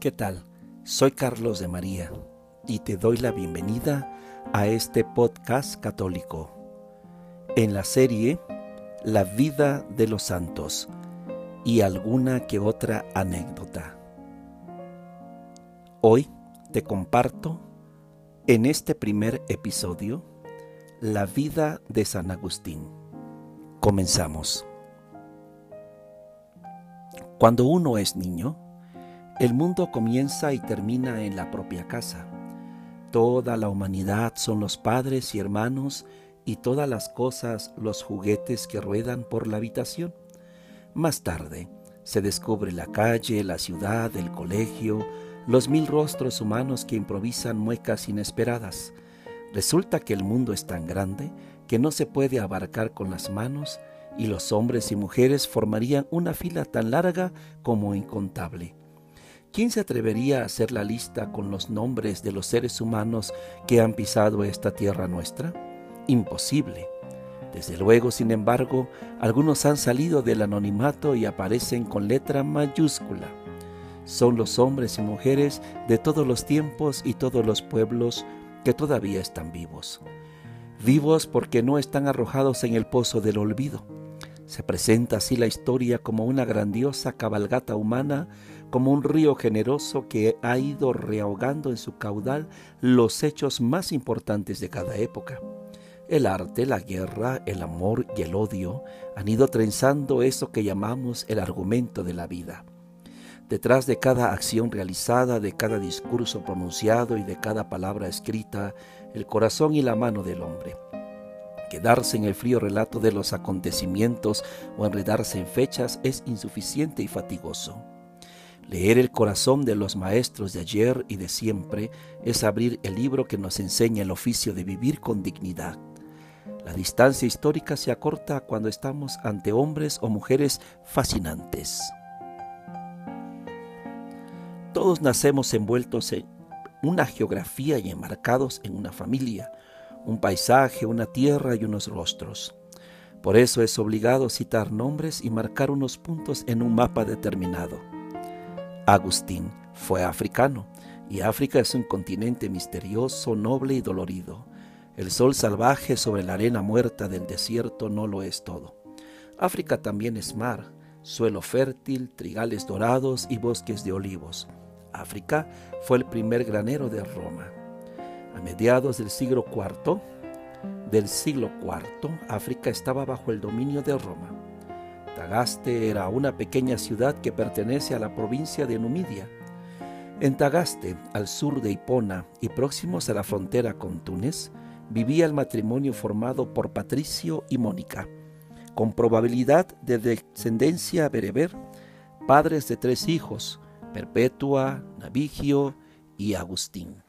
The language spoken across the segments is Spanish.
¿Qué tal? Soy Carlos de María y te doy la bienvenida a este podcast católico. En la serie La vida de los santos y alguna que otra anécdota. Hoy te comparto en este primer episodio la vida de San Agustín. Comenzamos. Cuando uno es niño, el mundo comienza y termina en la propia casa. Toda la humanidad son los padres y hermanos y todas las cosas los juguetes que ruedan por la habitación. Más tarde se descubre la calle, la ciudad, el colegio, los mil rostros humanos que improvisan muecas inesperadas. Resulta que el mundo es tan grande que no se puede abarcar con las manos y los hombres y mujeres formarían una fila tan larga como incontable. ¿Quién se atrevería a hacer la lista con los nombres de los seres humanos que han pisado esta tierra nuestra? Imposible. Desde luego, sin embargo, algunos han salido del anonimato y aparecen con letra mayúscula. Son los hombres y mujeres de todos los tiempos y todos los pueblos que todavía están vivos. Vivos porque no están arrojados en el pozo del olvido se presenta así la historia como una grandiosa cabalgata humana, como un río generoso que ha ido rehogando en su caudal los hechos más importantes de cada época. El arte, la guerra, el amor y el odio han ido trenzando eso que llamamos el argumento de la vida. Detrás de cada acción realizada, de cada discurso pronunciado y de cada palabra escrita, el corazón y la mano del hombre. Quedarse en el frío relato de los acontecimientos o enredarse en fechas es insuficiente y fatigoso. Leer el corazón de los maestros de ayer y de siempre es abrir el libro que nos enseña el oficio de vivir con dignidad. La distancia histórica se acorta cuando estamos ante hombres o mujeres fascinantes. Todos nacemos envueltos en una geografía y enmarcados en una familia, un paisaje, una tierra y unos rostros. Por eso es obligado citar nombres y marcar unos puntos en un mapa determinado. Agustín fue africano, y África es un continente misterioso, noble y dolorido. El sol salvaje sobre la arena muerta del desierto no lo es todo. África también es mar, suelo fértil, trigales dorados y bosques de olivos. África fue el primer granero de Roma. A mediados del siglo IV, del siglo IV, África estaba bajo el dominio de Roma. Tagaste era una pequeña ciudad que pertenece a la provincia de Numidia. En Tagaste, al sur de Hipona y próximos a la frontera con Túnez, vivía el matrimonio formado por Patricio y Mónica, con probabilidad de descendencia bereber, padres de tres hijos, Perpetua, Navigio y Agustín.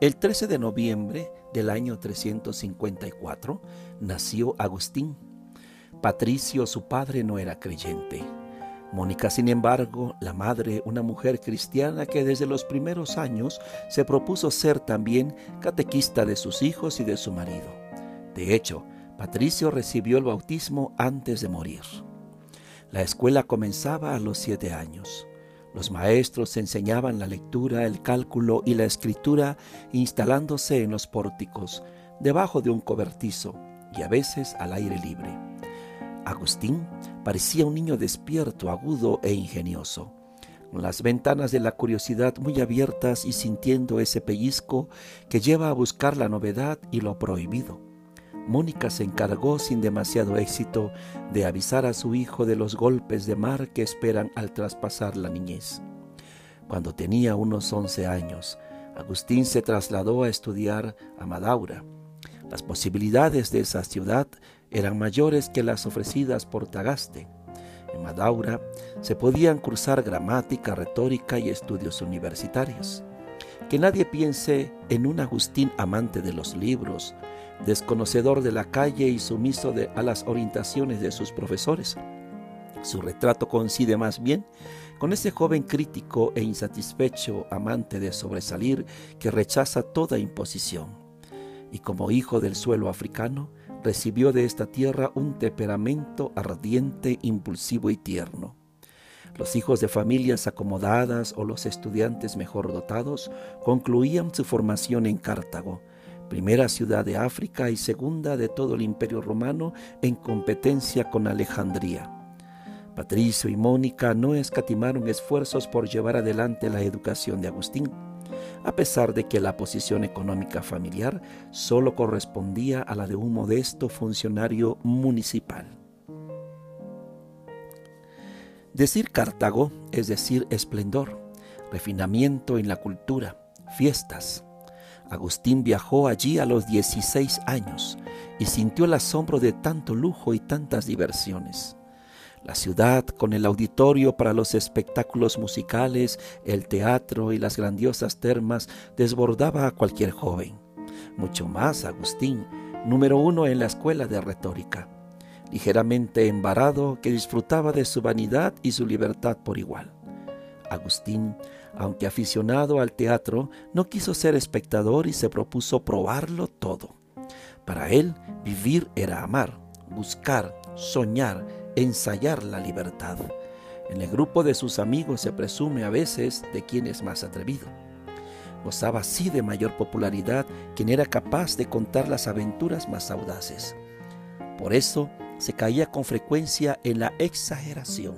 El 13 de noviembre del año 354 nació Agustín. Patricio, su padre, no era creyente. Mónica, sin embargo, la madre, una mujer cristiana que desde los primeros años se propuso ser también catequista de sus hijos y de su marido. De hecho, Patricio recibió el bautismo antes de morir. La escuela comenzaba a los siete años. Los maestros enseñaban la lectura, el cálculo y la escritura instalándose en los pórticos, debajo de un cobertizo y a veces al aire libre. Agustín parecía un niño despierto, agudo e ingenioso, con las ventanas de la curiosidad muy abiertas y sintiendo ese pellizco que lleva a buscar la novedad y lo prohibido. Mónica se encargó sin demasiado éxito de avisar a su hijo de los golpes de mar que esperan al traspasar la niñez. Cuando tenía unos once años, Agustín se trasladó a estudiar a Madaura. Las posibilidades de esa ciudad eran mayores que las ofrecidas por Tagaste. En Madaura se podían cursar gramática, retórica y estudios universitarios. Que nadie piense en un Agustín amante de los libros, desconocedor de la calle y sumiso a las orientaciones de sus profesores. Su retrato coincide más bien con ese joven crítico e insatisfecho amante de sobresalir que rechaza toda imposición. Y como hijo del suelo africano, recibió de esta tierra un temperamento ardiente, impulsivo y tierno. Los hijos de familias acomodadas o los estudiantes mejor dotados concluían su formación en Cartago, primera ciudad de África y segunda de todo el imperio romano en competencia con Alejandría. Patricio y Mónica no escatimaron esfuerzos por llevar adelante la educación de Agustín, a pesar de que la posición económica familiar solo correspondía a la de un modesto funcionario municipal. Decir Cartago es decir esplendor, refinamiento en la cultura, fiestas. Agustín viajó allí a los 16 años y sintió el asombro de tanto lujo y tantas diversiones. La ciudad, con el auditorio para los espectáculos musicales, el teatro y las grandiosas termas, desbordaba a cualquier joven. Mucho más Agustín, número uno en la escuela de retórica ligeramente embarado, que disfrutaba de su vanidad y su libertad por igual. Agustín, aunque aficionado al teatro, no quiso ser espectador y se propuso probarlo todo. Para él, vivir era amar, buscar, soñar, ensayar la libertad. En el grupo de sus amigos se presume a veces de quien es más atrevido. Gozaba así de mayor popularidad quien era capaz de contar las aventuras más audaces. Por eso, se caía con frecuencia en la exageración,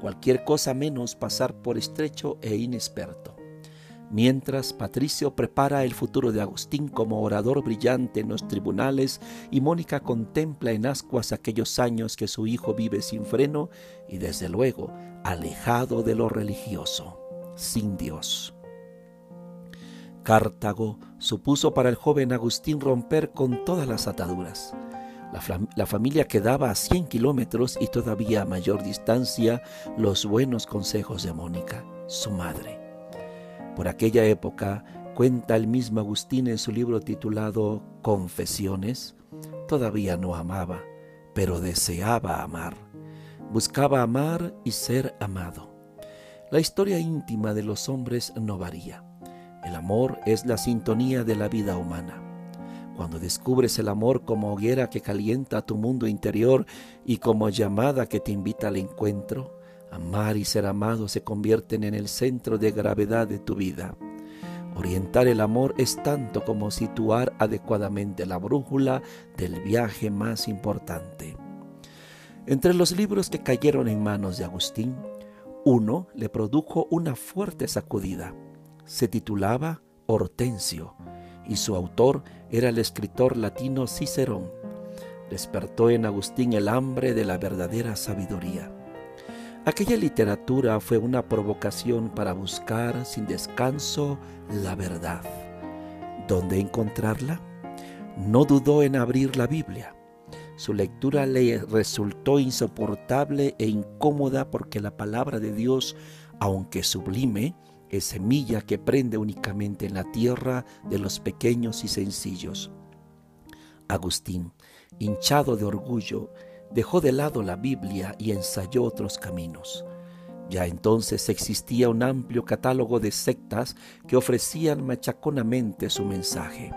cualquier cosa menos pasar por estrecho e inexperto. Mientras Patricio prepara el futuro de Agustín como orador brillante en los tribunales y Mónica contempla en ascuas aquellos años que su hijo vive sin freno y desde luego alejado de lo religioso, sin Dios. Cartago supuso para el joven Agustín romper con todas las ataduras la, familia quedaba a 100 kilómetros y todavía a mayor distancia los buenos consejos de Mónica, su madre. Por aquella época, cuenta el mismo Agustín en su libro titulado Confesiones, todavía no amaba, pero deseaba amar. Buscaba amar y ser amado. La historia íntima de los hombres no varía. El amor es la sintonía de la vida humana. Cuando descubres el amor como hoguera que calienta tu mundo interior y como llamada que te invita al encuentro, amar y ser amado se convierten en el centro de gravedad de tu vida. Orientar el amor es tanto como situar adecuadamente la brújula del viaje más importante. Entre los libros que cayeron en manos de Agustín, uno le produjo una fuerte sacudida. Se titulaba Hortensio y su autor era el escritor latino Cicerón. Despertó en Agustín el hambre de la verdadera sabiduría. Aquella literatura fue una provocación para buscar sin descanso la verdad. ¿Dónde encontrarla? No dudó en abrir la Biblia. Su lectura le resultó insoportable e incómoda porque la palabra de Dios, aunque sublime, es semilla que prende únicamente en la tierra de los pequeños y sencillos. Agustín, hinchado de orgullo, dejó de lado la Biblia y ensayó otros caminos. Ya entonces existía un amplio catálogo de sectas que ofrecían machaconamente su mensaje.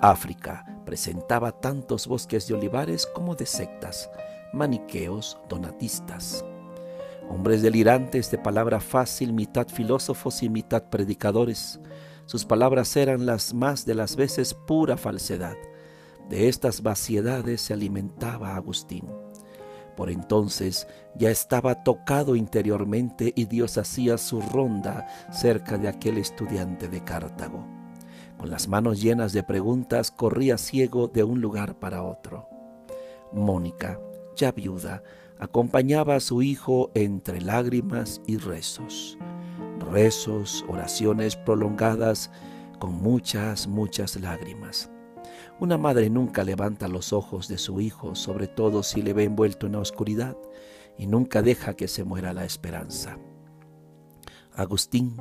África presentaba tantos bosques de olivares como de sectas, maniqueos, donatistas hombres delirantes de palabra fácil, mitad filósofos y mitad predicadores. Sus palabras eran las más de las veces pura falsedad. De estas vaciedades se alimentaba Agustín. Por entonces ya estaba tocado interiormente y Dios hacía su ronda cerca de aquel estudiante de Cartago. Con las manos llenas de preguntas corría ciego de un lugar para otro. Mónica, ya viuda, acompañaba a su hijo entre lágrimas y rezos. Rezos, oraciones prolongadas con muchas, muchas lágrimas. Una madre nunca levanta los ojos de su hijo, sobre todo si le ve envuelto en la oscuridad, y nunca deja que se muera la esperanza. Agustín,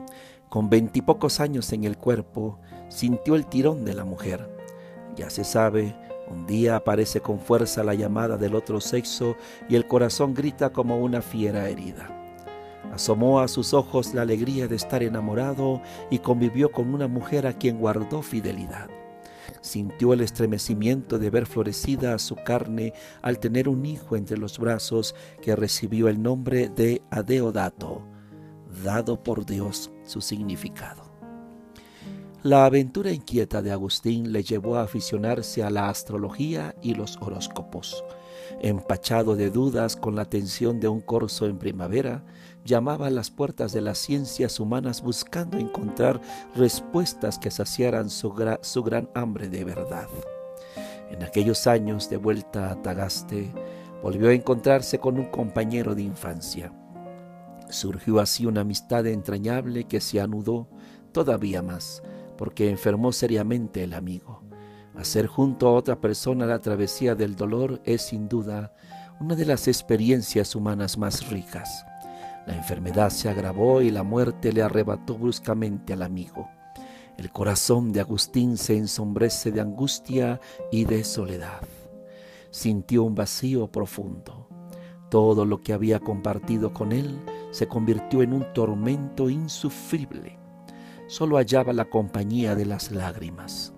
con veintipocos años en el cuerpo, sintió el tirón de la mujer. Ya se sabe, un día aparece con fuerza la llamada del otro sexo y el corazón grita como una fiera herida. Asomó a sus ojos la alegría de estar enamorado y convivió con una mujer a quien guardó fidelidad. Sintió el estremecimiento de ver florecida su carne al tener un hijo entre los brazos que recibió el nombre de Adeodato, dado por Dios su significado. La aventura inquieta de Agustín le llevó a aficionarse a la astrología y los horóscopos. Empachado de dudas con la tensión de un corso en primavera, llamaba a las puertas de las ciencias humanas buscando encontrar respuestas que saciaran su, gran hambre de verdad. En aquellos años de vuelta a Tagaste, volvió a encontrarse con un compañero de infancia. Surgió así una amistad entrañable que se anudó todavía más, porque enfermó seriamente el amigo. Hacer junto a otra persona la travesía del dolor es sin duda una de las experiencias humanas más ricas. La enfermedad se agravó y la muerte le arrebató bruscamente al amigo. El corazón de Agustín se ensombrece de angustia y de soledad. Sintió un vacío profundo. Todo lo que había compartido con él se convirtió en un tormento insufrible. Solo hallaba la compañía de las lágrimas.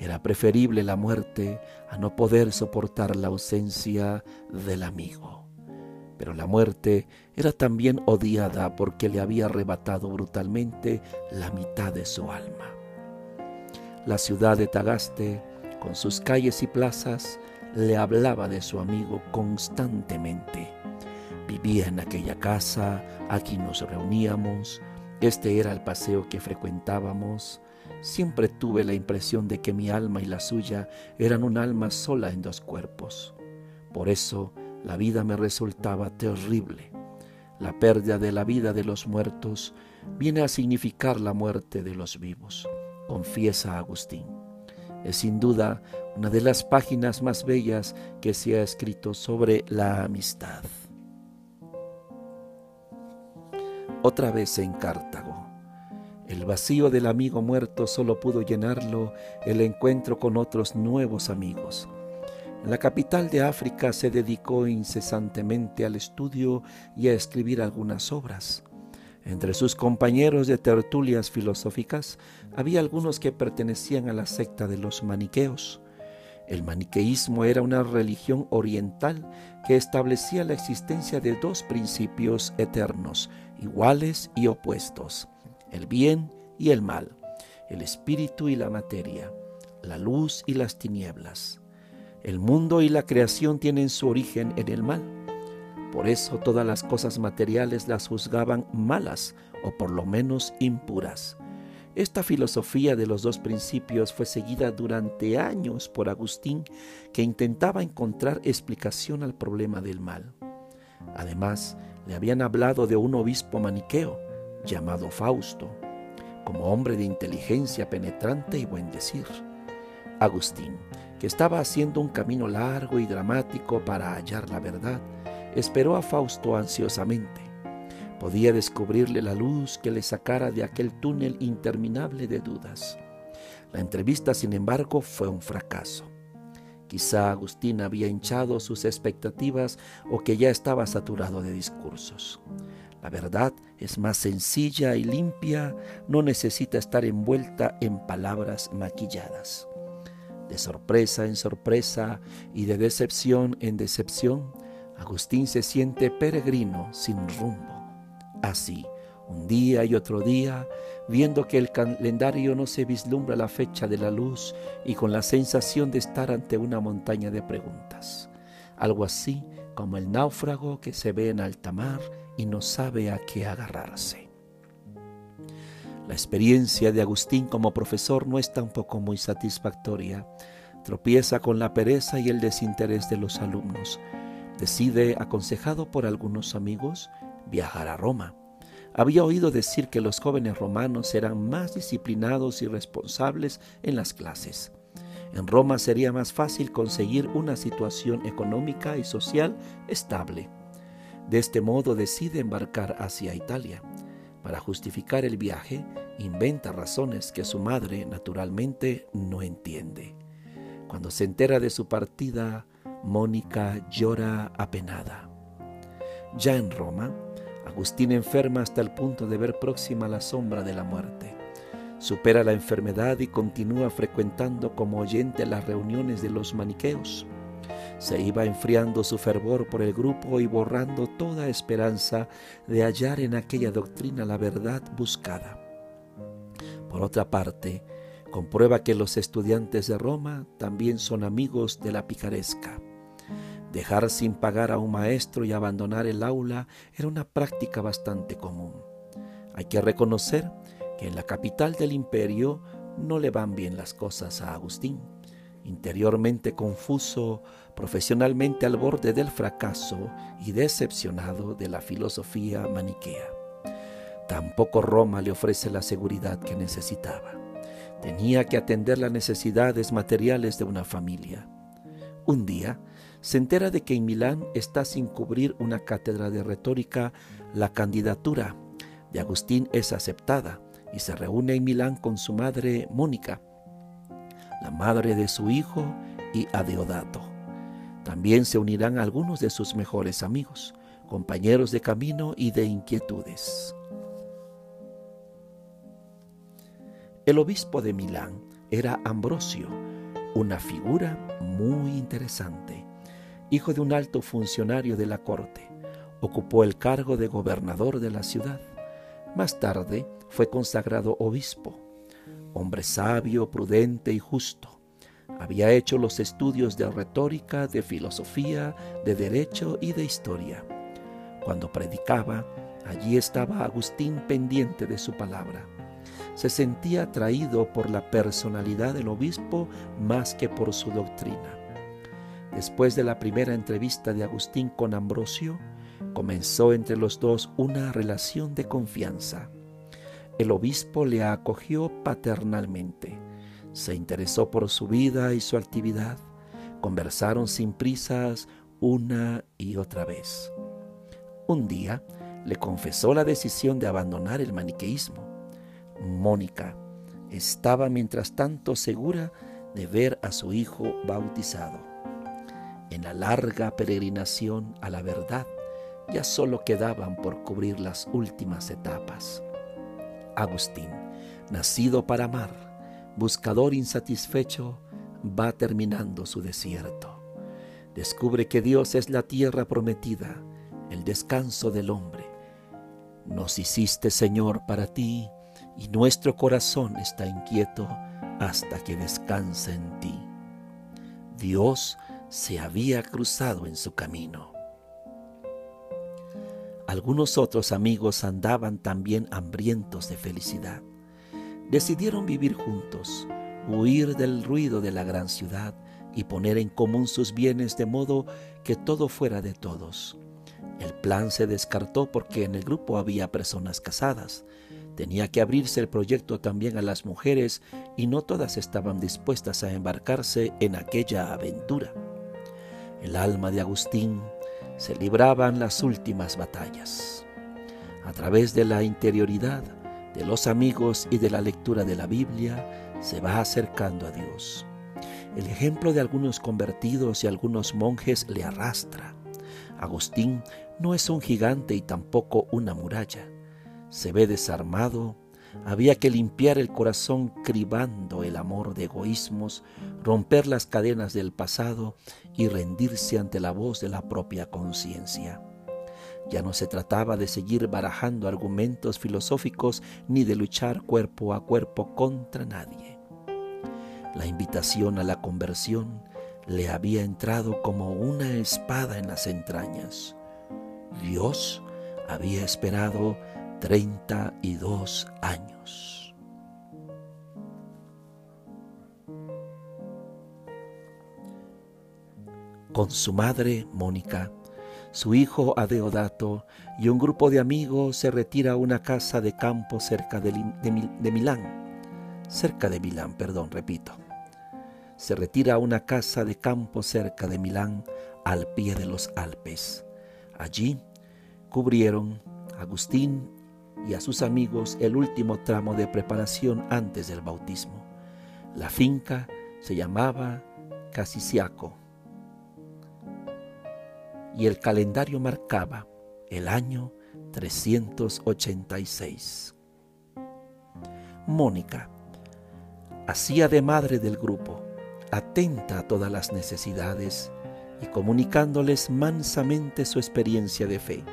Era preferible la muerte a no poder soportar la ausencia del amigo pero la muerte era también odiada porque le había arrebatado brutalmente la mitad de su alma. La ciudad de Tagaste, con sus calles y plazas, le hablaba de su amigo constantemente. Vivía en aquella casa, aquí nos reuníamos, este era el paseo que frecuentábamos. Siempre tuve la impresión de que mi alma y la suya eran un alma sola en dos cuerpos. Por eso la vida me resultaba terrible. La pérdida de la vida de los muertos viene a significar la muerte de los vivos, confiesa Agustín. Es sin duda una de las páginas más bellas que se ha escrito sobre la amistad. Otra vez en Cartago. El vacío del amigo muerto solo pudo llenarlo el encuentro con otros nuevos amigos en la capital de África se dedicó incesantemente al estudio y a escribir algunas obras. Entre sus compañeros de tertulias filosóficas había algunos que pertenecían a la secta de los maniqueos. El maniqueísmo era una religión oriental que establecía la existencia de dos principios eternos, iguales y opuestos, el bien y el mal, el espíritu y la materia, la luz y las tinieblas. El mundo y la creación tienen su origen en el mal. Por eso todas las cosas materiales las juzgaban malas o por lo menos impuras. Esta filosofía de los dos principios fue seguida durante años por Agustín, que intentaba encontrar explicación al problema del mal. Además, le habían hablado de un obispo maniqueo llamado Fausto, como hombre de inteligencia penetrante y buen decir. Agustín, que estaba haciendo un camino largo y dramático para hallar la verdad, esperó a Fausto ansiosamente. Podía descubrirle la luz que le sacara de aquel túnel interminable de dudas. La entrevista, sin embargo, fue un fracaso. Quizá Agustín había hinchado sus expectativas o que ya estaba saturado de discursos. La verdad es más sencilla y limpia, no necesita estar envuelta en palabras maquilladas de sorpresa en sorpresa y de decepción en decepción, Agustín se siente peregrino sin rumbo. Así, un día y otro día, viendo que el calendario no se vislumbra la fecha de la luz y con la sensación de estar ante una montaña de preguntas. Algo así como el náufrago que se ve en alta mar y no sabe a qué agarrarse. La experiencia de Agustín como profesor no es tampoco muy satisfactoria. Tropieza con la pereza y el desinterés de los alumnos. Decide, aconsejado por algunos amigos, viajar a Roma. Había oído decir que los jóvenes romanos eran más disciplinados y responsables en las clases. En Roma sería más fácil conseguir una situación económica y social estable. De este modo decide embarcar hacia Italia. Para justificar el viaje, inventa razones que su madre naturalmente no entiende. Cuando se entera de su partida, Mónica llora apenada. Ya en Roma, Agustín enferma hasta el punto de ver próxima la sombra de la muerte. supera la enfermedad y continúa frecuentando como oyente las reuniones de los maniqueos. Se iba enfriando su fervor por el grupo y borrando toda esperanza de hallar en aquella doctrina la verdad buscada. Por otra parte, comprueba que los estudiantes de Roma también son amigos de la picaresca. Dejar sin pagar a un maestro y abandonar el aula era una práctica bastante común. Hay que reconocer que en la capital del imperio no le van bien las cosas a Agustín. Interiormente confuso, profesionalmente al borde del fracaso y decepcionado de la filosofía maniquea. Tampoco Roma le ofrece la seguridad que necesitaba. Tenía que atender las necesidades materiales de una familia. Un día se entera de que en Milán está sin cubrir una cátedra de retórica. La candidatura de Agustín es aceptada y se reúne en Milán con su madre Mónica, la madre de su hijo y Adeodato. También se unirán algunos de sus mejores amigos, compañeros de camino y de inquietudes. El obispo de Milán era Ambrosio, una figura muy interesante. Hijo de un alto funcionario de la corte, ocupó el cargo de gobernador de la ciudad. Más tarde fue consagrado obispo, hombre sabio, prudente y justo. Había hecho los estudios de retórica, de filosofía, de derecho y de historia. Cuando predicaba, allí estaba Agustín pendiente de su palabra. Se sentía atraído por la personalidad del obispo más que por su doctrina. Después de la primera entrevista de Agustín con Ambrosio, comenzó entre los dos una relación de confianza. El obispo le acogió paternalmente, se interesó por su vida y su actividad, conversaron sin prisas una y otra vez. Un día le confesó la decisión de abandonar el maniqueísmo. Mónica estaba mientras tanto segura de ver a su hijo bautizado. En la larga peregrinación a la verdad ya solo quedaban por cubrir las últimas etapas. Agustín, nacido para amar, buscador insatisfecho, va terminando su desierto. Descubre que Dios es la tierra prometida, el descanso del hombre. Nos hiciste, Señor, para ti, y nuestro corazón está inquieto hasta que descanse en ti. Dios se había cruzado en su camino. Algunos otros amigos andaban también hambrientos de felicidad. Decidieron vivir juntos, huir del ruido de la gran ciudad y poner en común sus bienes de modo que todo fuera de todos. El plan se descartó porque en el grupo había personas casadas. Tenía que abrirse el proyecto también a las mujeres y no todas estaban dispuestas a embarcarse en aquella aventura. El alma de Agustín se libraban las últimas batallas. A través de la interioridad, de los amigos y de la lectura de la Biblia, se va acercando a Dios. El ejemplo de algunos convertidos y algunos monjes le arrastra. Agustín no es un gigante y tampoco una muralla. Se ve desarmado, había que limpiar el corazón cribando el amor de egoísmos, romper las cadenas del pasado y rendirse ante la voz de la propia conciencia. Ya no se trataba de seguir barajando argumentos filosóficos ni de luchar cuerpo a cuerpo contra nadie. La invitación a la conversión le había entrado como una espada en las entrañas. Dios había esperado 32 años. Con su madre, Mónica, su hijo Adeodato y un grupo de amigos se retira a una casa de campo cerca de, Milán. Cerca de Milán, perdón, repito. Se retira a una casa de campo cerca de Milán, al pie de los Alpes. Allí cubrieron Agustín y a sus amigos el último tramo de preparación antes del bautismo. La finca se llamaba Casiciaco y el calendario marcaba el año 386. Mónica hacía de madre del grupo, atenta a todas las necesidades y comunicándoles mansamente su experiencia de fe.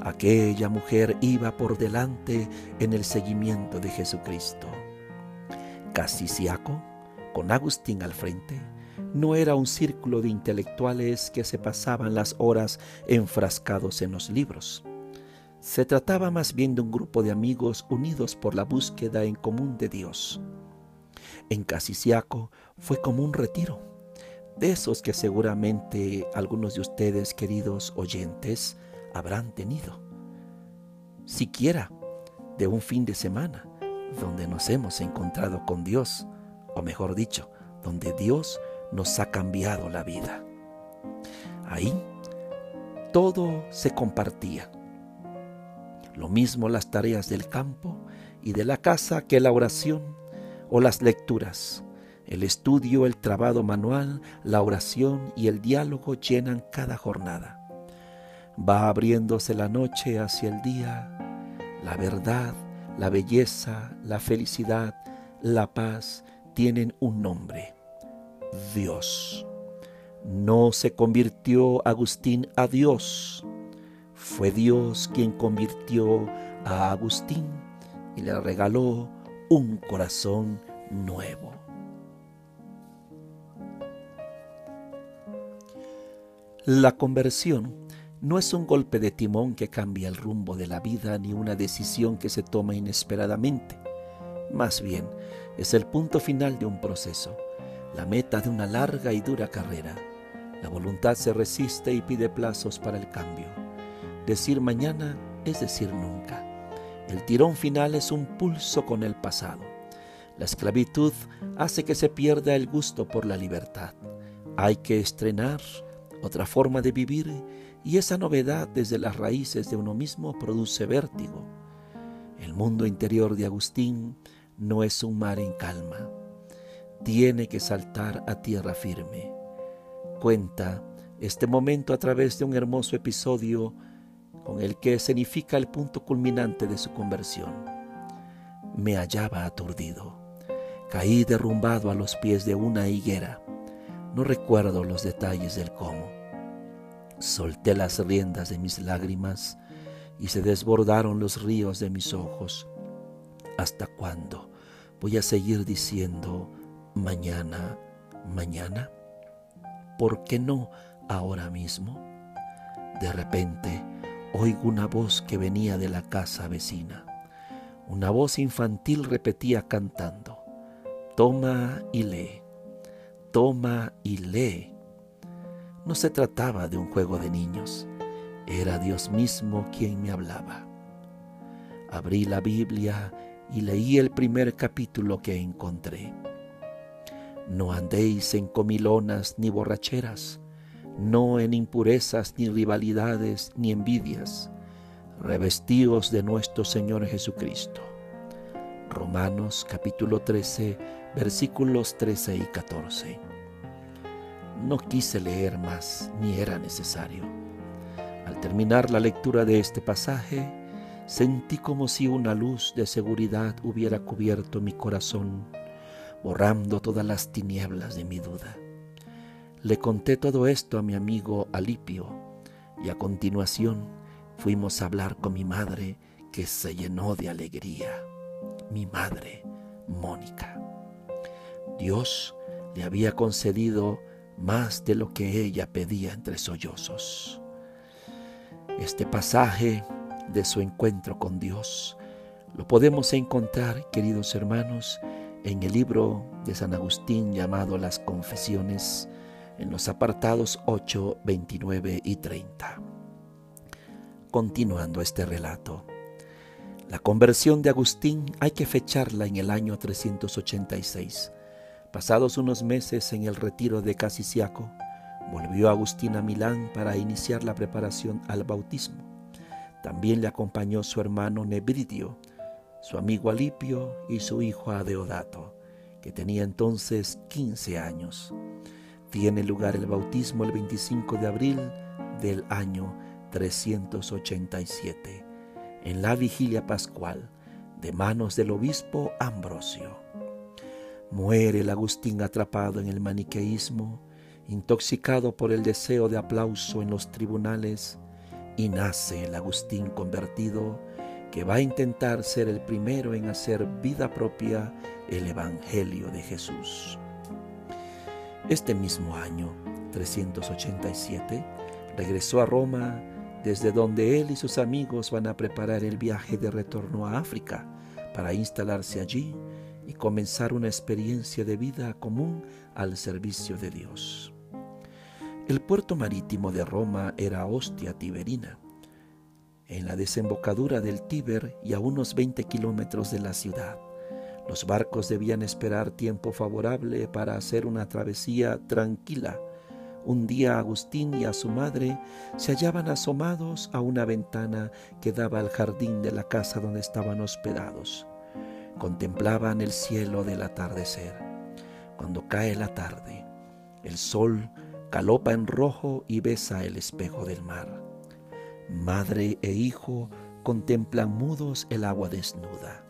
Aquella mujer iba por delante en el seguimiento de Jesucristo. Casiciaco, con Agustín al frente, no era un círculo de intelectuales que se pasaban las horas enfrascados en los libros. Se trataba más bien de un grupo de amigos unidos por la búsqueda en común de Dios en Casiciaco fue como un retiro, de esos que seguramente algunos de ustedes, queridos oyentes, habrán tenido. Siquiera de un fin de semana donde nos hemos encontrado con Dios, o mejor dicho, donde Dios nos ha cambiado la vida. Ahí todo se compartía. Lo mismo las tareas del campo y de la casa que la oración o las lecturas. El estudio, el trabado manual, la oración y el diálogo llenan cada jornada. Va abriéndose la noche hacia el día, la verdad, la belleza, la felicidad, la paz tienen un nombre, Dios. No se convirtió Agustín a Dios, fue Dios quien convirtió a Agustín y le regaló un corazón nuevo. La conversión no es un golpe de timón que cambia el rumbo de la vida ni una decisión que se toma inesperadamente. Más bien, es el punto final de un proceso, la meta de una larga y dura carrera. La voluntad se resiste y pide plazos para el cambio. Decir mañana es decir nunca. El tirón final es un pulso con el pasado. La esclavitud hace que se pierda el gusto por la libertad. Hay que estrenar otra forma de vivir y esa novedad desde las raíces de uno mismo produce vértigo. El mundo interior de Agustín no es un mar en calma. Tiene que saltar a tierra firme. Cuenta este momento a través de un hermoso episodio con el que escenifica el punto culminante de su conversión. Me hallaba aturdido. Caí derrumbado a los pies de una higuera. No recuerdo los detalles del cómo. Solté las riendas de mis lágrimas y se desbordaron los ríos de mis ojos. ¿Hasta cuándo voy a seguir diciendo mañana, mañana? ¿Por qué no ahora mismo? De repente, oigo una voz que venía de la casa vecina. Una voz infantil repetía cantando, Toma y lee, toma y lee. No se trataba de un juego de niños, era Dios mismo quien me hablaba. Abrí la Biblia y leí el primer capítulo que encontré. No andéis en comilonas ni borracheras, no en impurezas, ni rivalidades, ni envidias, revestidos de nuestro Señor Jesucristo. Romanos capítulo 13, versículos 13 y 14. No quise leer más, ni era necesario. Al terminar la lectura de este pasaje, sentí como si una luz de seguridad hubiera cubierto mi corazón, borrando todas las tinieblas de mi duda. Le conté todo esto a mi amigo Alipio y a continuación fuimos a hablar con mi madre que se llenó de alegría. Mi madre, Mónica. Dios le había concedido más de lo que ella pedía entre sollozos. Este pasaje de su encuentro con Dios lo podemos encontrar, queridos hermanos, en el libro de San Agustín llamado Las Confesiones, en los apartados 8, 29 y 30. Continuando este relato, la conversión de Agustín hay que fecharla en el año 386. Pasados unos meses en el retiro de Casiciaco, volvió Agustín a Milán para iniciar la preparación al bautismo. También le acompañó su hermano Nebridio, su amigo Alipio y su hijo Adeodato, que tenía entonces 15 años. Tiene lugar el bautismo el 25 de abril del año 387, en la vigilia pascual de manos del obispo Ambrosio. Muere el Agustín atrapado en el maniqueísmo, intoxicado por el deseo de aplauso en los tribunales, y nace el Agustín convertido que va a intentar ser el primero en hacer vida propia el Evangelio de Jesús. Este mismo año, 387, regresó a Roma, desde donde él y sus amigos van a preparar el viaje de retorno a África para instalarse allí y comenzar una experiencia de vida común al servicio de Dios. El puerto marítimo de Roma era Ostia Tiberina, en la desembocadura del Tíber y a unos 20 kilómetros de la ciudad. Los barcos debían esperar tiempo favorable para hacer una travesía tranquila. Un día Agustín y a su madre se hallaban asomados a una ventana que daba al jardín de la casa donde estaban hospedados. Contemplaban el cielo del atardecer. Cuando cae la tarde, el sol calopa en rojo y besa el espejo del mar. Madre e hijo contemplan mudos el agua desnuda.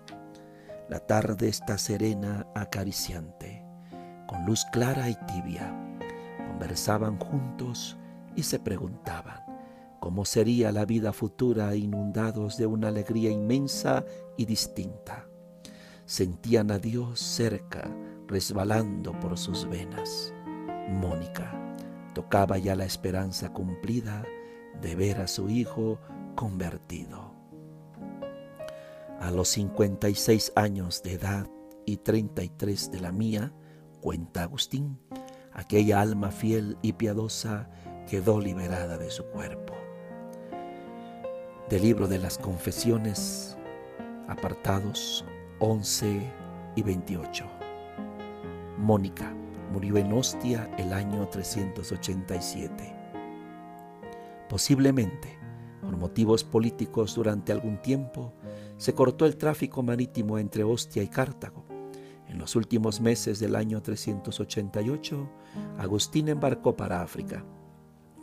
La tarde está serena, acariciante, con luz clara y tibia. Conversaban juntos y se preguntaban cómo sería la vida futura inundados de una alegría inmensa y distinta. Sentían a Dios cerca, resbalando por sus venas. Mónica tocaba ya la esperanza cumplida de ver a su hijo convertido. A los 56 años de edad y 33 de la mía, cuenta Agustín, aquella alma fiel y piadosa quedó liberada de su cuerpo. Del libro de las confesiones, apartados 11 y 28. Mónica murió en Ostia el año 387. Posiblemente, por motivos políticos durante algún tiempo, se cortó el tráfico marítimo entre Ostia y Cartago. En los últimos meses del año 388, Agustín embarcó para África.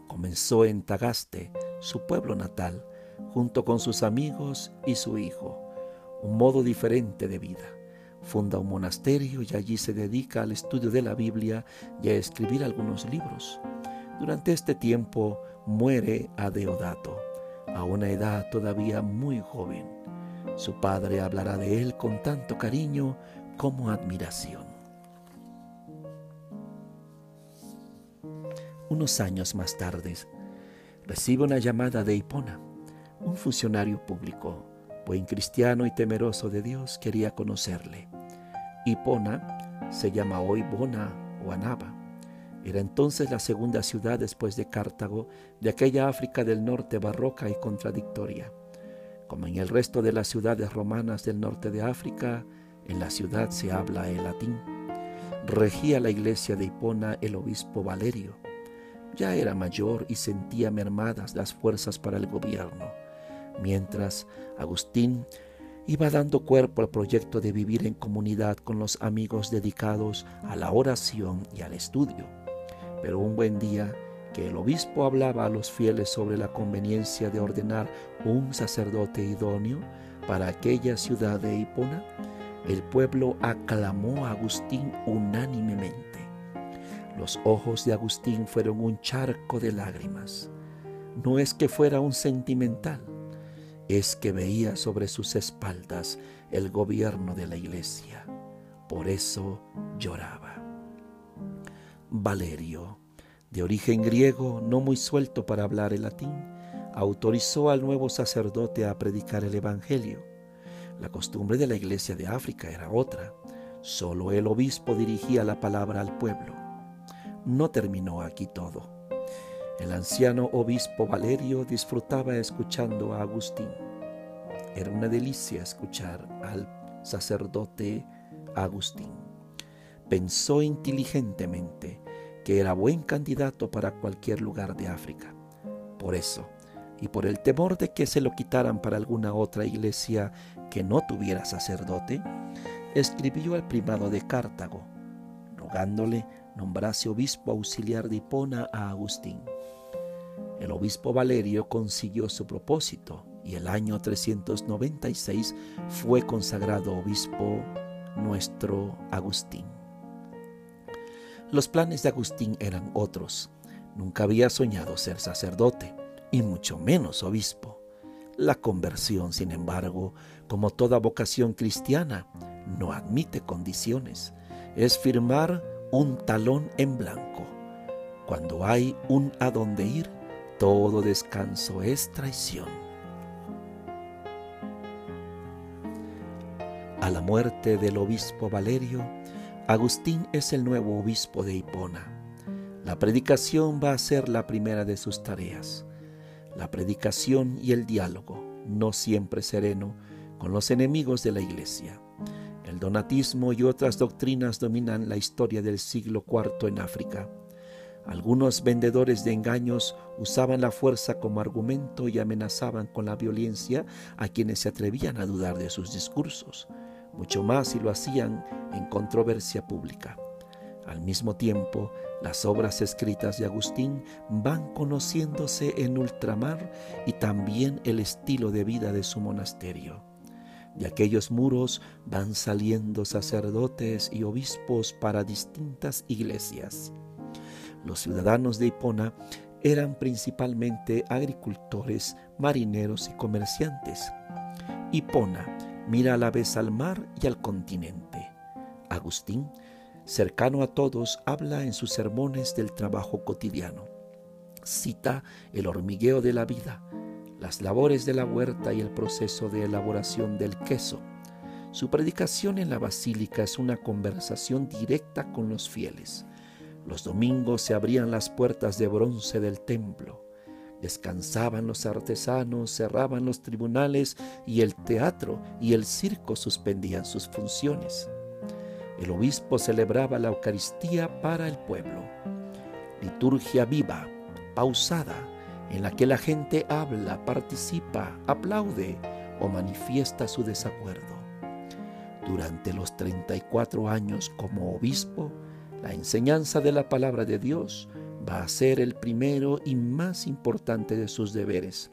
Comenzó en Tagaste, su pueblo natal, junto con sus amigos y su hijo, un modo diferente de vida. Funda un monasterio y allí se dedica al estudio de la Biblia y a escribir algunos libros. Durante este tiempo muere Adeodato, a una edad todavía muy joven. Su padre hablará de él con tanto cariño como admiración. Unos años más tarde, recibe una llamada de Hipona, un funcionario público, buen cristiano y temeroso de Dios, quería conocerle. Hipona se llama hoy Bona o Anaba. Era entonces la segunda ciudad después de Cartago de aquella África del norte barroca y contradictoria. Como en el resto de las ciudades romanas del norte de África, en la ciudad se habla el latín. Regía la iglesia de Hipona el obispo Valerio. Ya era mayor y sentía mermadas las fuerzas para el gobierno, mientras Agustín iba dando cuerpo al proyecto de vivir en comunidad con los amigos dedicados a la oración y al estudio. Pero un buen día, que el obispo hablaba a los fieles sobre la conveniencia de ordenar un sacerdote idóneo para aquella ciudad de Hipona, el pueblo aclamó a Agustín unánimemente. Los ojos de Agustín fueron un charco de lágrimas. No es que fuera un sentimental, es que veía sobre sus espaldas el gobierno de la iglesia. Por eso lloraba. Valerio, de origen griego, no muy suelto para hablar el latín, autorizó al nuevo sacerdote a predicar el Evangelio. La costumbre de la iglesia de África era otra. Solo el obispo dirigía la palabra al pueblo. No terminó aquí todo. El anciano obispo Valerio disfrutaba escuchando a Agustín. Era una delicia escuchar al sacerdote Agustín. Pensó inteligentemente que era buen candidato para cualquier lugar de África. Por eso, y por el temor de que se lo quitaran para alguna otra iglesia que no tuviera sacerdote, escribió al primado de Cartago, rogándole nombrase obispo auxiliar de Hipona a Agustín. El obispo Valerio consiguió su propósito y el año 396 fue consagrado obispo nuestro Agustín. Los planes de Agustín eran otros. Nunca había soñado ser sacerdote, y mucho menos obispo. La conversión, sin embargo, como toda vocación cristiana, no admite condiciones. Es firmar un talón en blanco. Cuando hay un a dónde ir, todo descanso es traición. A la muerte del obispo Valerio, Agustín es el nuevo obispo de Hipona. La predicación va a ser la primera de sus tareas. La predicación y el diálogo, no siempre sereno, con los enemigos de la iglesia. El donatismo y otras doctrinas dominan la historia del siglo IV en África. Algunos vendedores de engaños usaban la fuerza como argumento y amenazaban con la violencia a quienes se atrevían a dudar de sus discursos mucho más si lo hacían en controversia pública. Al mismo tiempo, las obras escritas de Agustín van conociéndose en ultramar y también el estilo de vida de su monasterio. De aquellos muros van saliendo sacerdotes y obispos para distintas iglesias. Los ciudadanos de Hipona eran principalmente agricultores, marineros y comerciantes. Hipona mira a la vez al mar y al continente. Agustín, cercano a todos, habla en sus sermones del trabajo cotidiano. Cita el hormigueo de la vida, las labores de la huerta y el proceso de elaboración del queso. Su predicación en la basílica es una conversación directa con los fieles. Los domingos se abrían las puertas de bronce del templo. Descansaban los artesanos, cerraban los tribunales y el teatro y el circo suspendían sus funciones. El obispo celebraba la Eucaristía para el pueblo. Liturgia viva, pausada, en la que la gente habla, participa, aplaude o manifiesta su desacuerdo. Durante los 34 años como obispo, la enseñanza de la palabra de Dios va a ser el primero y más importante de sus deberes.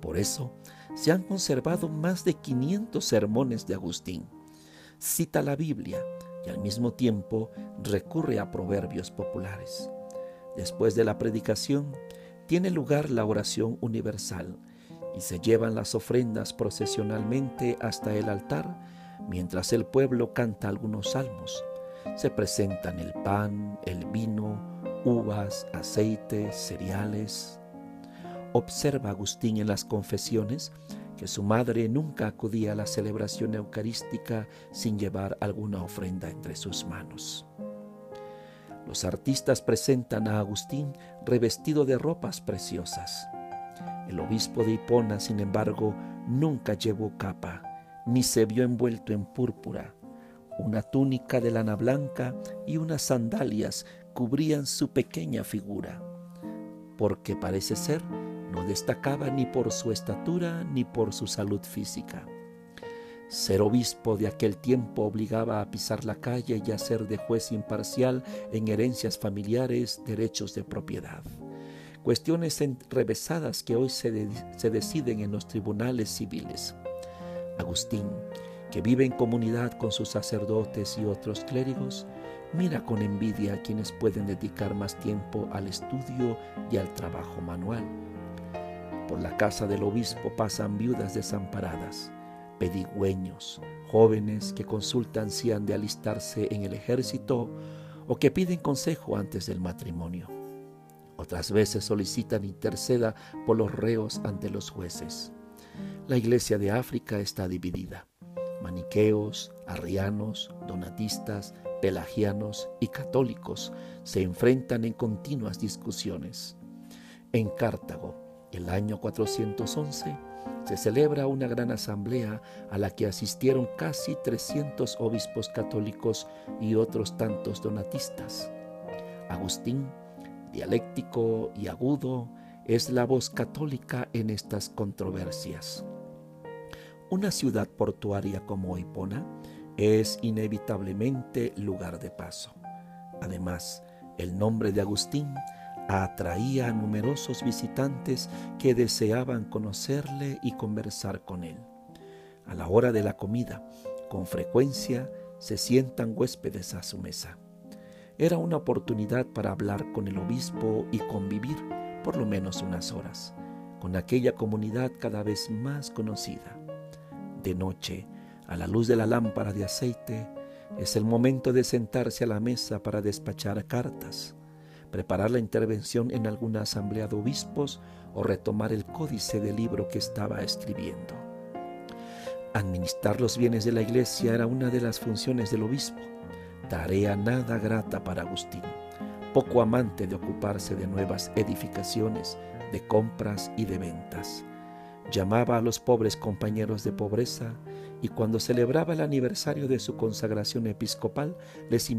Por eso, se han conservado más de 500 sermones de Agustín. Cita la Biblia y al mismo tiempo recurre a proverbios populares. Después de la predicación, tiene lugar la oración universal y se llevan las ofrendas procesionalmente hasta el altar mientras el pueblo canta algunos salmos. Se presentan el pan, el vino, uvas, aceite, cereales. Observa Agustín en las confesiones que su madre nunca acudía a la celebración eucarística sin llevar alguna ofrenda entre sus manos. Los artistas presentan a Agustín revestido de ropas preciosas. El obispo de Hipona, sin embargo, nunca llevó capa, ni se vio envuelto en púrpura. Una túnica de lana blanca y unas sandalias cubrían su pequeña figura, porque parece ser no destacaba ni por su estatura ni por su salud física. Ser obispo de aquel tiempo obligaba a pisar la calle y a ser de juez imparcial en herencias familiares, derechos de propiedad. Cuestiones enrevesadas que hoy se, se deciden en los tribunales civiles. Agustín, que vive en comunidad con sus sacerdotes y otros clérigos, mira con envidia a quienes pueden dedicar más tiempo al estudio y al trabajo manual. Por la casa del obispo pasan viudas desamparadas, pedigüeños, jóvenes que consultan si han de alistarse en el ejército o que piden consejo antes del matrimonio. Otras veces solicitan interceda por los reos ante los jueces. La iglesia de África está dividida. Maniqueos, arrianos, donatistas, pelagianos y católicos se enfrentan en continuas discusiones. En Cartago, el año 411, se celebra una gran asamblea a la que asistieron casi 300 obispos católicos y otros tantos donatistas. Agustín, dialéctico y agudo, es la voz católica en estas controversias. Una ciudad portuaria como Hipona es inevitablemente lugar de paso. Además, el nombre de Agustín atraía a numerosos visitantes que deseaban conocerle y conversar con él. A la hora de la comida, con frecuencia se sientan huéspedes a su mesa. Era una oportunidad para hablar con el obispo y convivir por lo menos unas horas con aquella comunidad cada vez más conocida. De noche, a la luz de la lámpara de aceite, es el momento de sentarse a la mesa para despachar cartas, preparar la intervención en alguna asamblea de obispos o retomar el códice del libro que estaba escribiendo. Administrar los bienes de la iglesia era una de las funciones del obispo, tarea nada grata para Agustín, poco amante de ocuparse de nuevas edificaciones, de compras y de ventas. Llamaba a los pobres compañeros de pobreza y cuando celebraba el aniversario de su consagración episcopal les,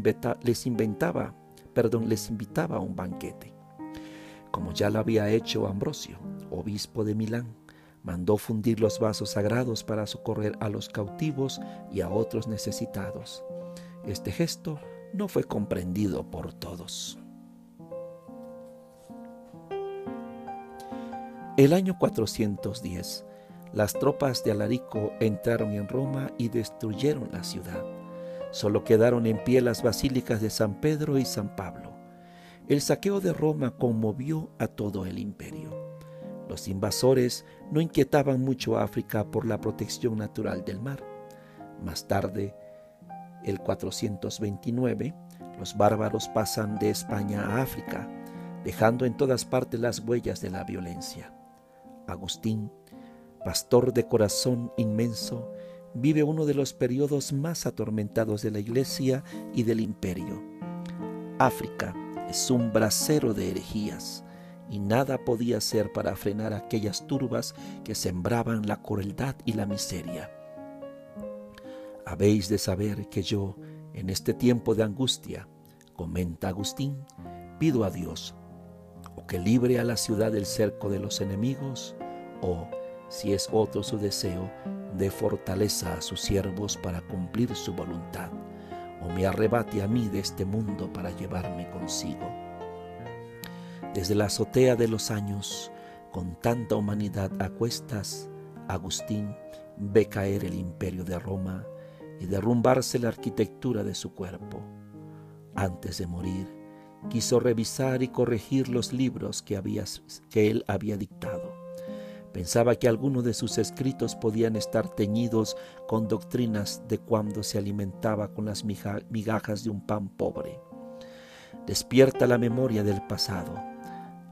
les inventaba, perdón, les invitaba a un banquete. Como ya lo había hecho Ambrosio, obispo de Milán, mandó fundir los vasos sagrados para socorrer a los cautivos y a otros necesitados. Este gesto no fue comprendido por todos. El año 410 las tropas de Alarico entraron en Roma y destruyeron la ciudad. Solo quedaron en pie las basílicas de San Pedro y San Pablo. El saqueo de Roma conmovió a todo el imperio. Los invasores no inquietaban mucho a África por la protección natural del mar. Más tarde, el 429, los bárbaros pasan de España a África, dejando en todas partes las huellas de la violencia. Agustín pastor de corazón inmenso, vive uno de los periodos más atormentados de la Iglesia y del imperio. África es un brasero de herejías y nada podía hacer para frenar aquellas turbas que sembraban la crueldad y la miseria. Habéis de saber que yo, en este tiempo de angustia, comenta Agustín, pido a Dios o que libre a la ciudad del cerco de los enemigos, o si es otro su deseo, dé fortaleza a sus siervos para cumplir su voluntad, o me arrebate a mí de este mundo para llevarme consigo. Desde la azotea de los años, con tanta humanidad a cuestas, Agustín ve caer el imperio de Roma y derrumbarse la arquitectura de su cuerpo. Antes de morir, quiso revisar y corregir los libros que, que él había dictado Pensaba que algunos de sus escritos podían estar teñidos con doctrinas de cuando se alimentaba con las migajas de un pan pobre. Despierta la memoria del pasado.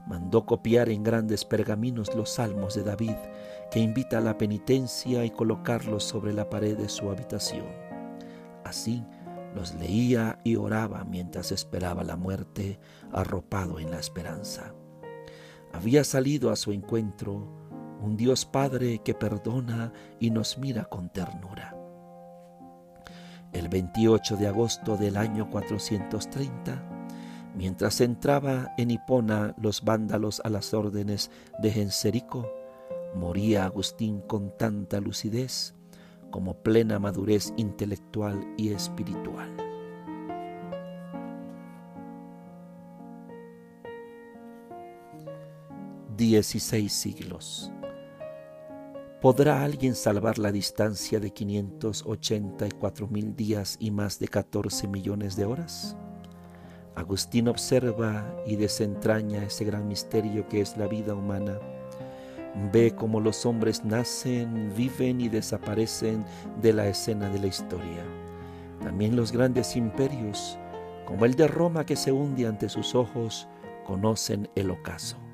Mandó copiar en grandes pergaminos los salmos de David, que invita a la penitencia y colocarlos sobre la pared de su habitación. Así los leía y oraba mientras esperaba la muerte, arropado en la esperanza. Había salido a su encuentro un Dios Padre que perdona y nos mira con ternura. El 28 de agosto del año 430, mientras entraba en Hipona los vándalos a las órdenes de Genserico, moría Agustín con tanta lucidez como plena madurez intelectual y espiritual. Dieciséis siglos. ¿Podrá alguien salvar la distancia de 584 mil días y más de 14 millones de horas? Agustín observa y desentraña ese gran misterio que es la vida humana. Ve cómo los hombres nacen, viven y desaparecen de la escena de la historia. También los grandes imperios, como el de Roma que se hunde ante sus ojos, conocen el ocaso.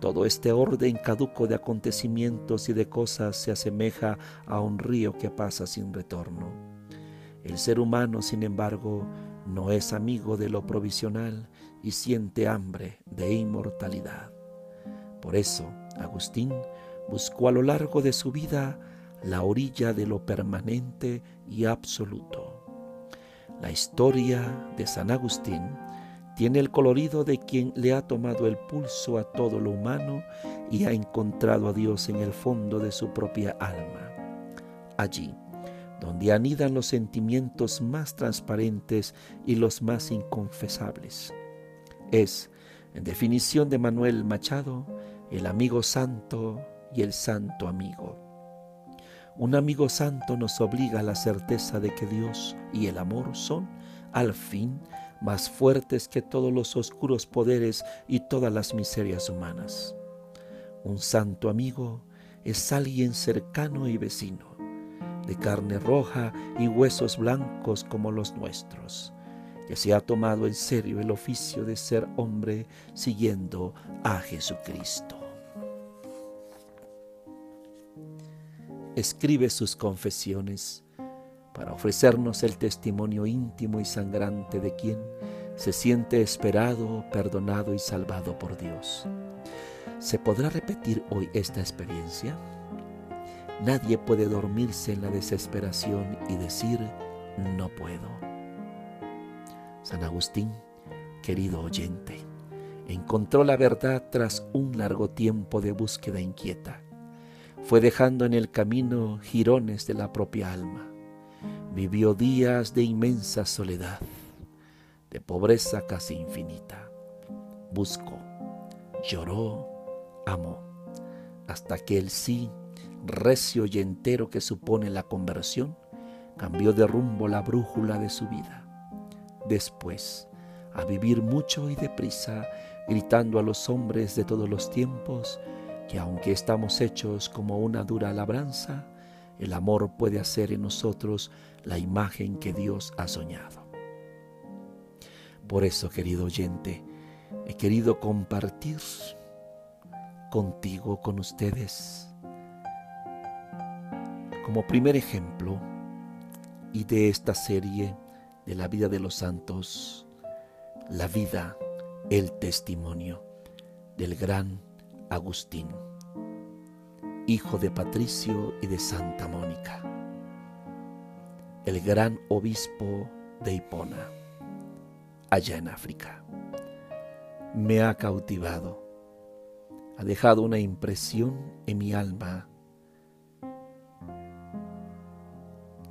Todo este orden caduco de acontecimientos y de cosas se asemeja a un río que pasa sin retorno. El ser humano, sin embargo, no es amigo de lo provisional y siente hambre de inmortalidad. Por eso, Agustín buscó a lo largo de su vida la orilla de lo permanente y absoluto. La historia de San Agustín tiene el colorido de quien le ha tomado el pulso a todo lo humano y ha encontrado a Dios en el fondo de su propia alma. Allí, donde anidan los sentimientos más transparentes y los más inconfesables. Es En definición de Manuel Machado, el amigo santo y el santo amigo. Un amigo santo nos obliga a la certeza de que Dios y el amor son, al fin, más fuertes que todos los oscuros poderes y todas las miserias humanas. Un santo amigo es alguien cercano y vecino, de carne roja y huesos blancos como los nuestros, que se ha tomado en serio el oficio de ser hombre siguiendo a Jesucristo. Escribe sus confesiones para ofrecernos el testimonio íntimo y sangrante de quien se siente esperado, perdonado y salvado por Dios. ¿Se podrá repetir hoy esta experiencia? Nadie puede dormirse en la desesperación y decir, no puedo. San Agustín, querido oyente, encontró la verdad tras un largo tiempo de búsqueda inquieta. Fue dejando en el camino jirones de la propia alma vivió días de inmensa soledad, de pobreza casi infinita. Buscó, lloró, amó, hasta que el sí, recio y entero que supone la conversión, cambió de rumbo la brújula de su vida. Después, a vivir mucho y deprisa, gritando a los hombres de todos los tiempos, que aunque estamos hechos como una dura labranza, el amor puede hacer en nosotros la imagen que Dios ha soñado. Por eso, querido oyente, he querido compartir contigo, con ustedes, como primer ejemplo y de esta serie de la vida de los santos, la vida, el testimonio del gran Agustín hijo de Patricio y de Santa Mónica, el gran obispo de Hipona, allá en África. Me ha cautivado, ha dejado una impresión en mi alma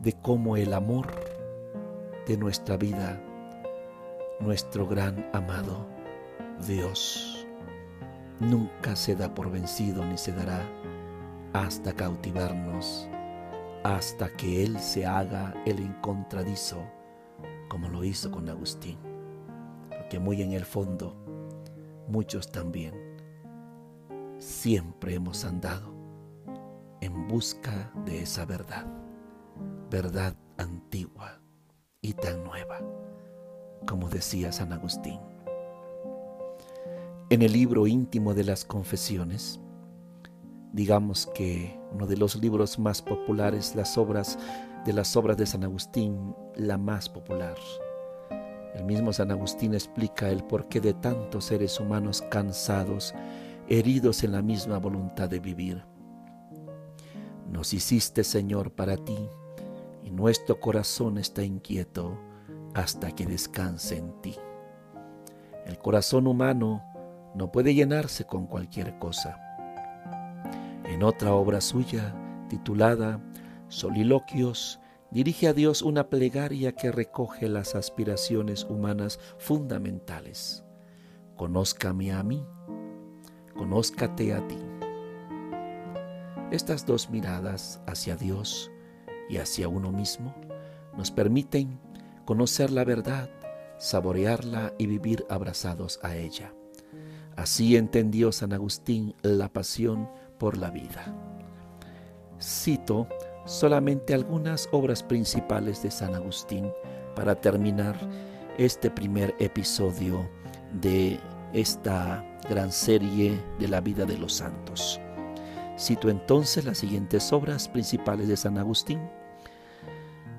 de cómo el amor de nuestra vida, nuestro gran amado Dios, nunca se da por vencido ni se dará hasta cautivarnos, hasta que Él se haga el encontradizo, como lo hizo con Agustín. Porque muy en el fondo, muchos también, siempre hemos andado en busca de esa verdad, verdad antigua y tan nueva, como decía San Agustín. En el libro íntimo de las confesiones, digamos que uno de los libros más populares, las obras de las obras de San Agustín, la más popular. El mismo San Agustín explica el porqué de tantos seres humanos cansados, heridos en la misma voluntad de vivir. Nos hiciste, Señor, para ti, y nuestro corazón está inquieto hasta que descanse en ti. El corazón humano no puede llenarse con cualquier cosa en otra obra suya, titulada Soliloquios, dirige a Dios una plegaria que recoge las aspiraciones humanas fundamentales. Conózcame a mí, conózcate a ti. Estas dos miradas hacia Dios y hacia uno mismo nos permiten conocer la verdad, saborearla y vivir abrazados a ella. Así entendió San Agustín la pasión por la vida. Cito solamente algunas obras principales de San Agustín para terminar este primer episodio de esta gran serie de la vida de los santos. Cito entonces las siguientes obras principales de San Agustín.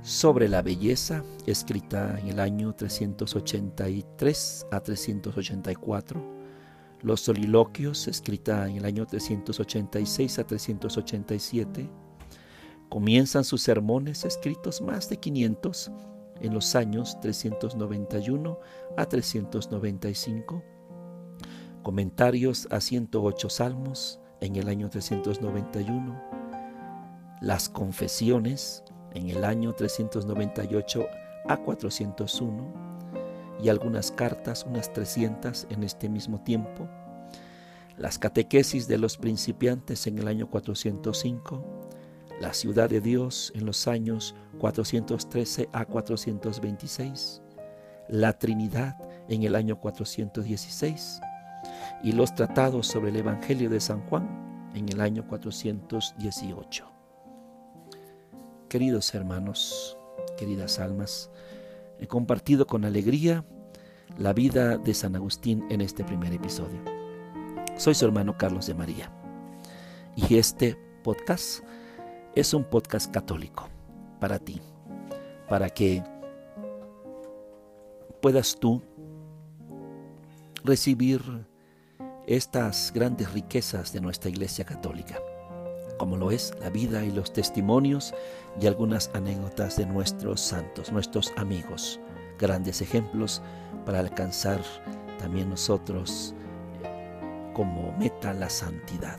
Sobre la belleza, escrita en el año 383 a 384 los soliloquios, escrita en el año 386 a 387, comienzan sus sermones escritos más de 500 en los años 391 a 395, comentarios a 108 salmos en el año 391, las confesiones en el año 398 a 401, y algunas cartas, unas 300 en este mismo tiempo. Las catequesis de los principiantes en el año 405, la ciudad de Dios en los años 413 a 426, la Trinidad en el año 416 y los tratados sobre el Evangelio de San Juan en el año 418. Queridos hermanos, queridas almas, he compartido con alegría la vida de San Agustín en este primer episodio. Soy su hermano Carlos de María y este podcast es un podcast católico para ti, para que puedas tú recibir estas grandes riquezas de nuestra Iglesia Católica, como lo es la vida y los testimonios y algunas anécdotas de nuestros santos, nuestros amigos, grandes ejemplos para alcanzar también nosotros eh, como meta la santidad.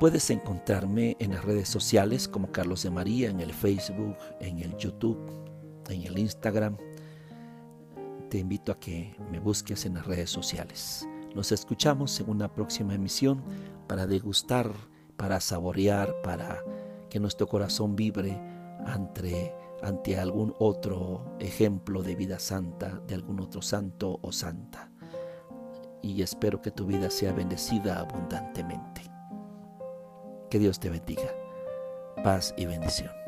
Puedes encontrarme en las redes sociales como Carlos de María, en el Facebook, en el YouTube, en el Instagram. Te invito a que me busques en las redes sociales. Nos escuchamos en una próxima emisión para degustar, para saborear, para que nuestro corazón vibre ante, ante algún otro ejemplo de vida santa, de algún otro santo o santa. Y espero que tu vida sea bendecida abundantemente. Que Dios te bendiga. Paz y bendición.